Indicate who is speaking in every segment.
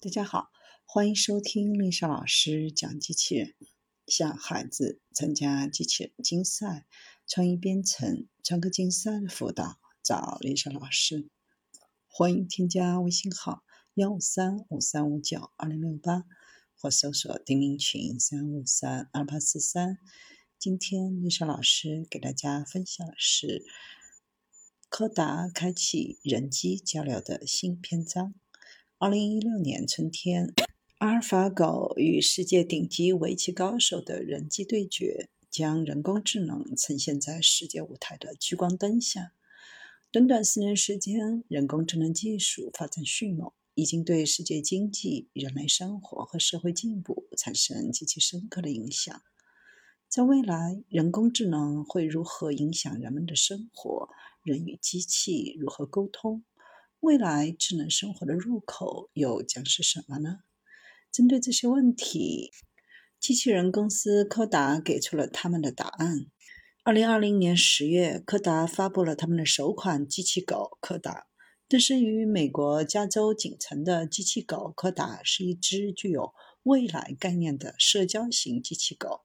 Speaker 1: 大家好，欢迎收听丽莎老师讲机器人，向孩子参加机器人竞赛、创意编程、创客竞赛的辅导，找丽莎老师。欢迎添加微信号幺五三五三五九二零六八，或搜索钉钉群三五三二八四三。今天丽莎老师给大家分享的是柯达开启人机交流的新篇章。二零一六年春天，阿尔法狗与世界顶级围棋高手的人机对决，将人工智能呈现在世界舞台的聚光灯下。短短四年时间，人工智能技术发展迅猛，已经对世界经济、人类生活和社会进步产生极其深刻的影响。在未来，人工智能会如何影响人们的生活？人与机器如何沟通？未来智能生活的入口又将是什么呢？针对这些问题，机器人公司柯达给出了他们的答案。二零二零年十月，柯达发布了他们的首款机器狗柯达。诞生于美国加州锦城的机器狗柯达是一只具有未来概念的社交型机器狗。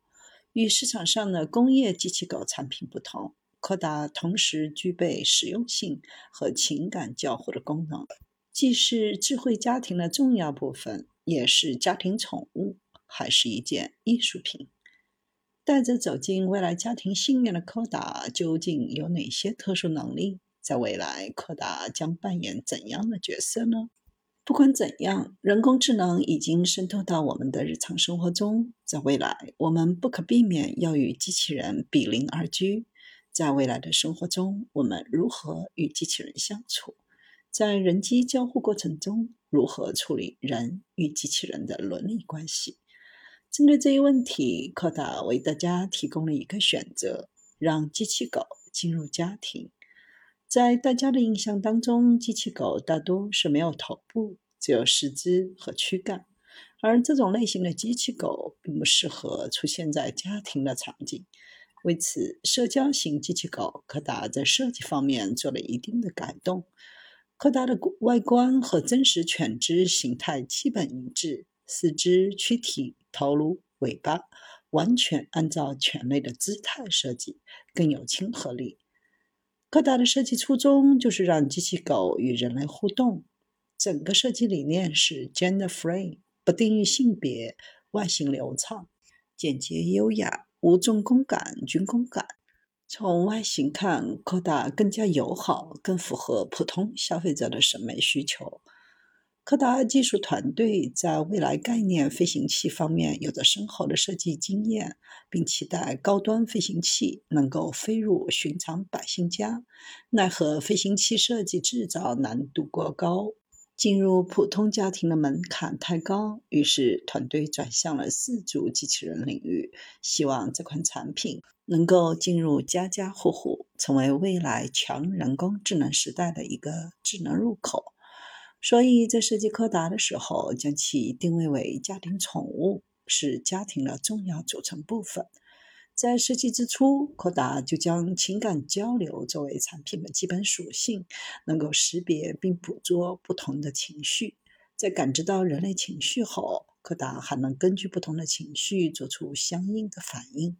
Speaker 1: 与市场上的工业机器狗产品不同。柯达同时具备实用性和情感交互的功能，既是智慧家庭的重要部分，也是家庭宠物，还是一件艺术品。带着走进未来家庭信念的柯达，究竟有哪些特殊能力？在未来，柯达将扮演怎样的角色呢？不管怎样，人工智能已经渗透到我们的日常生活中，在未来，我们不可避免要与机器人比邻而居。在未来的生活中，我们如何与机器人相处？在人机交互过程中，如何处理人与机器人的伦理关系？针对这一问题，柯达为大家提供了一个选择：让机器狗进入家庭。在大家的印象当中，机器狗大多是没有头部，只有四肢和躯干，而这种类型的机器狗并不适合出现在家庭的场景。为此，社交型机器狗柯达在设计方面做了一定的改动。柯达的外观和真实犬只形态基本一致，四肢、躯体、头颅、尾巴完全按照犬类的姿态设计，更有亲和力。柯达的设计初衷就是让机器狗与人类互动。整个设计理念是 gender free，不定义性别，外形流畅、简洁优雅。无重工感、军工感。从外形看，柯达更加友好，更符合普通消费者的审美需求。柯达技术团队在未来概念飞行器方面有着深厚的设计经验，并期待高端飞行器能够飞入寻常百姓家。奈何飞行器设计制造难度过高。进入普通家庭的门槛太高，于是团队转向了四足机器人领域，希望这款产品能够进入家家户户，成为未来强人工智能时代的一个智能入口。所以在设计柯达的时候，将其定位为家庭宠物，是家庭的重要组成部分。在设计之初，柯达就将情感交流作为产品的基本属性，能够识别并捕捉不同的情绪。在感知到人类情绪后，柯达还能根据不同的情绪做出相应的反应。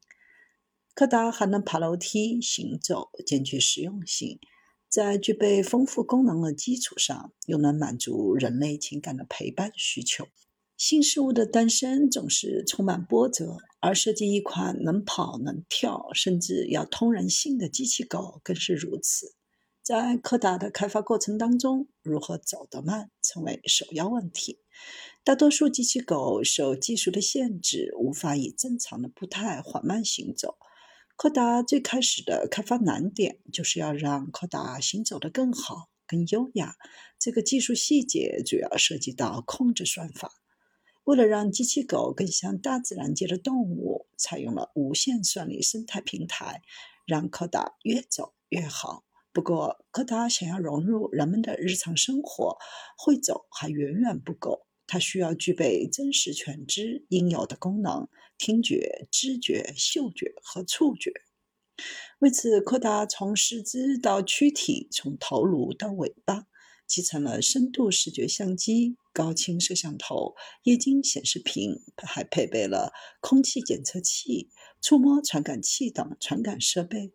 Speaker 1: 柯达还能爬楼梯、行走，兼具实用性。在具备丰富功能的基础上，又能满足人类情感的陪伴需求。新事物的诞生总是充满波折。而设计一款能跑能跳，甚至要通人性的机器狗更是如此。在柯达的开发过程当中，如何走得慢成为首要问题。大多数机器狗受技术的限制，无法以正常的步态缓慢行走。柯达最开始的开发难点，就是要让柯达行走得更好、更优雅。这个技术细节主要涉及到控制算法。为了让机器狗更像大自然界的动物，采用了无限算力生态平台，让柯达越走越好。不过，柯达想要融入人们的日常生活，会走还远远不够，它需要具备真实犬只应有的功能：听觉、知觉、嗅觉和触觉。为此，柯达从四肢到躯体，从头颅到尾巴。集成了深度视觉相机、高清摄像头、液晶显示屏，还配备了空气检测器、触摸传感器等传感设备。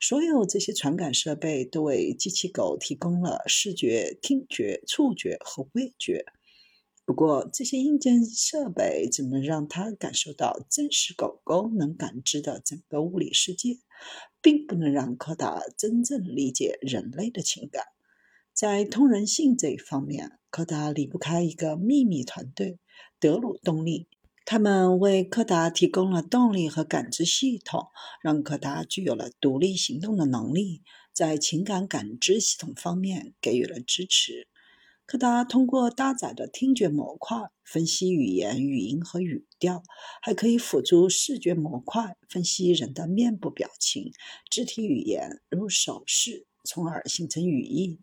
Speaker 1: 所有这些传感设备都为机器狗提供了视觉、听觉、触觉和味觉。不过，这些硬件设备只能让它感受到真实狗狗能感知的整个物理世界，并不能让柯达真正理解人类的情感。在通人性这一方面，柯达离不开一个秘密团队——德鲁动力。他们为柯达提供了动力和感知系统，让柯达具有了独立行动的能力，在情感感知系统方面给予了支持。柯达通过搭载的听觉模块分析语言、语音和语调，还可以辅助视觉模块分析人的面部表情、肢体语言，如手势，从而形成语义。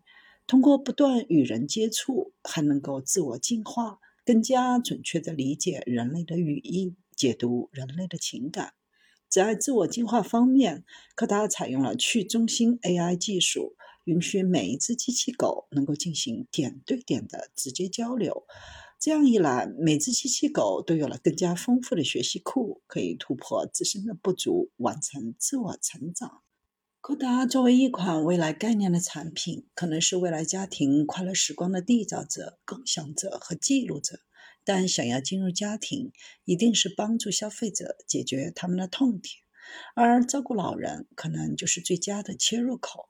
Speaker 1: 通过不断与人接触，还能够自我进化，更加准确地理解人类的语义，解读人类的情感。在自我进化方面，柯达采用了去中心 AI 技术。允许每一只机器狗能够进行点对点的直接交流，这样一来，每只机器狗都有了更加丰富的学习库，可以突破自身的不足，完成自我成长。柯达作为一款未来概念的产品，可能是未来家庭快乐时光的缔造者、共享者和记录者。但想要进入家庭，一定是帮助消费者解决他们的痛点，而照顾老人可能就是最佳的切入口。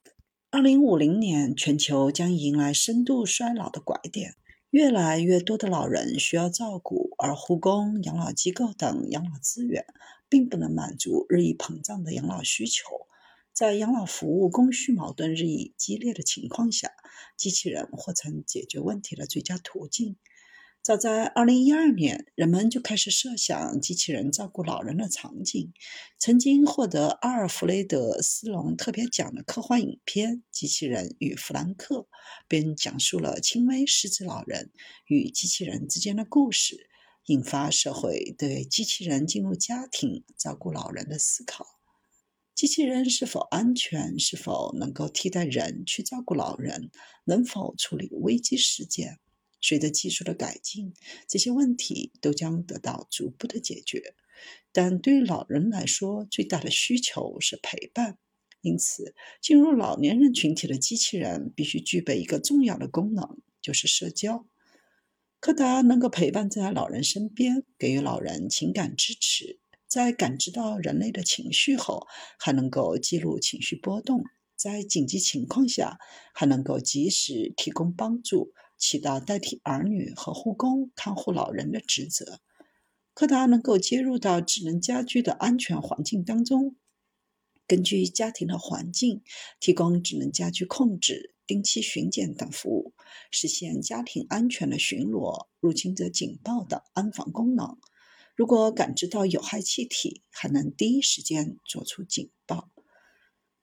Speaker 1: 二零五零年，全球将迎来深度衰老的拐点，越来越多的老人需要照顾，而护工、养老机构等养老资源并不能满足日益膨胀的养老需求。在养老服务供需矛盾日益激烈的情况下，机器人或成解决问题的最佳途径。早在2012年，人们就开始设想机器人照顾老人的场景。曾经获得阿尔弗雷德·斯隆特别奖的科幻影片《机器人与弗兰克》便讲述了轻微失智老人与机器人之间的故事，引发社会对机器人进入家庭照顾老人的思考。机器人是否安全？是否能够替代人去照顾老人？能否处理危机事件？随着技术的改进，这些问题都将得到逐步的解决。但对于老人来说，最大的需求是陪伴。因此，进入老年人群体的机器人必须具备一个重要的功能，就是社交。柯达能够陪伴在老人身边，给予老人情感支持。在感知到人类的情绪后，还能够记录情绪波动。在紧急情况下，还能够及时提供帮助。起到代替儿女和护工看护老人的职责。柯达能够接入到智能家居的安全环境当中，根据家庭的环境提供智能家居控制、定期巡检等服务，实现家庭安全的巡逻、入侵者警报等安防功能。如果感知到有害气体，还能第一时间做出警报。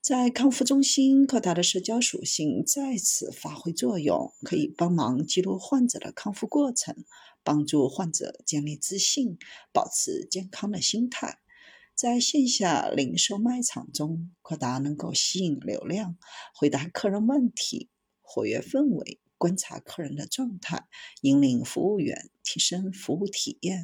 Speaker 1: 在康复中心，柯达的社交属性再次发挥作用，可以帮忙记录患者的康复过程，帮助患者建立自信，保持健康的心态。在线下零售卖场中，柯达能够吸引流量，回答客人问题，活跃氛围，观察客人的状态，引领服务员，提升服务体验。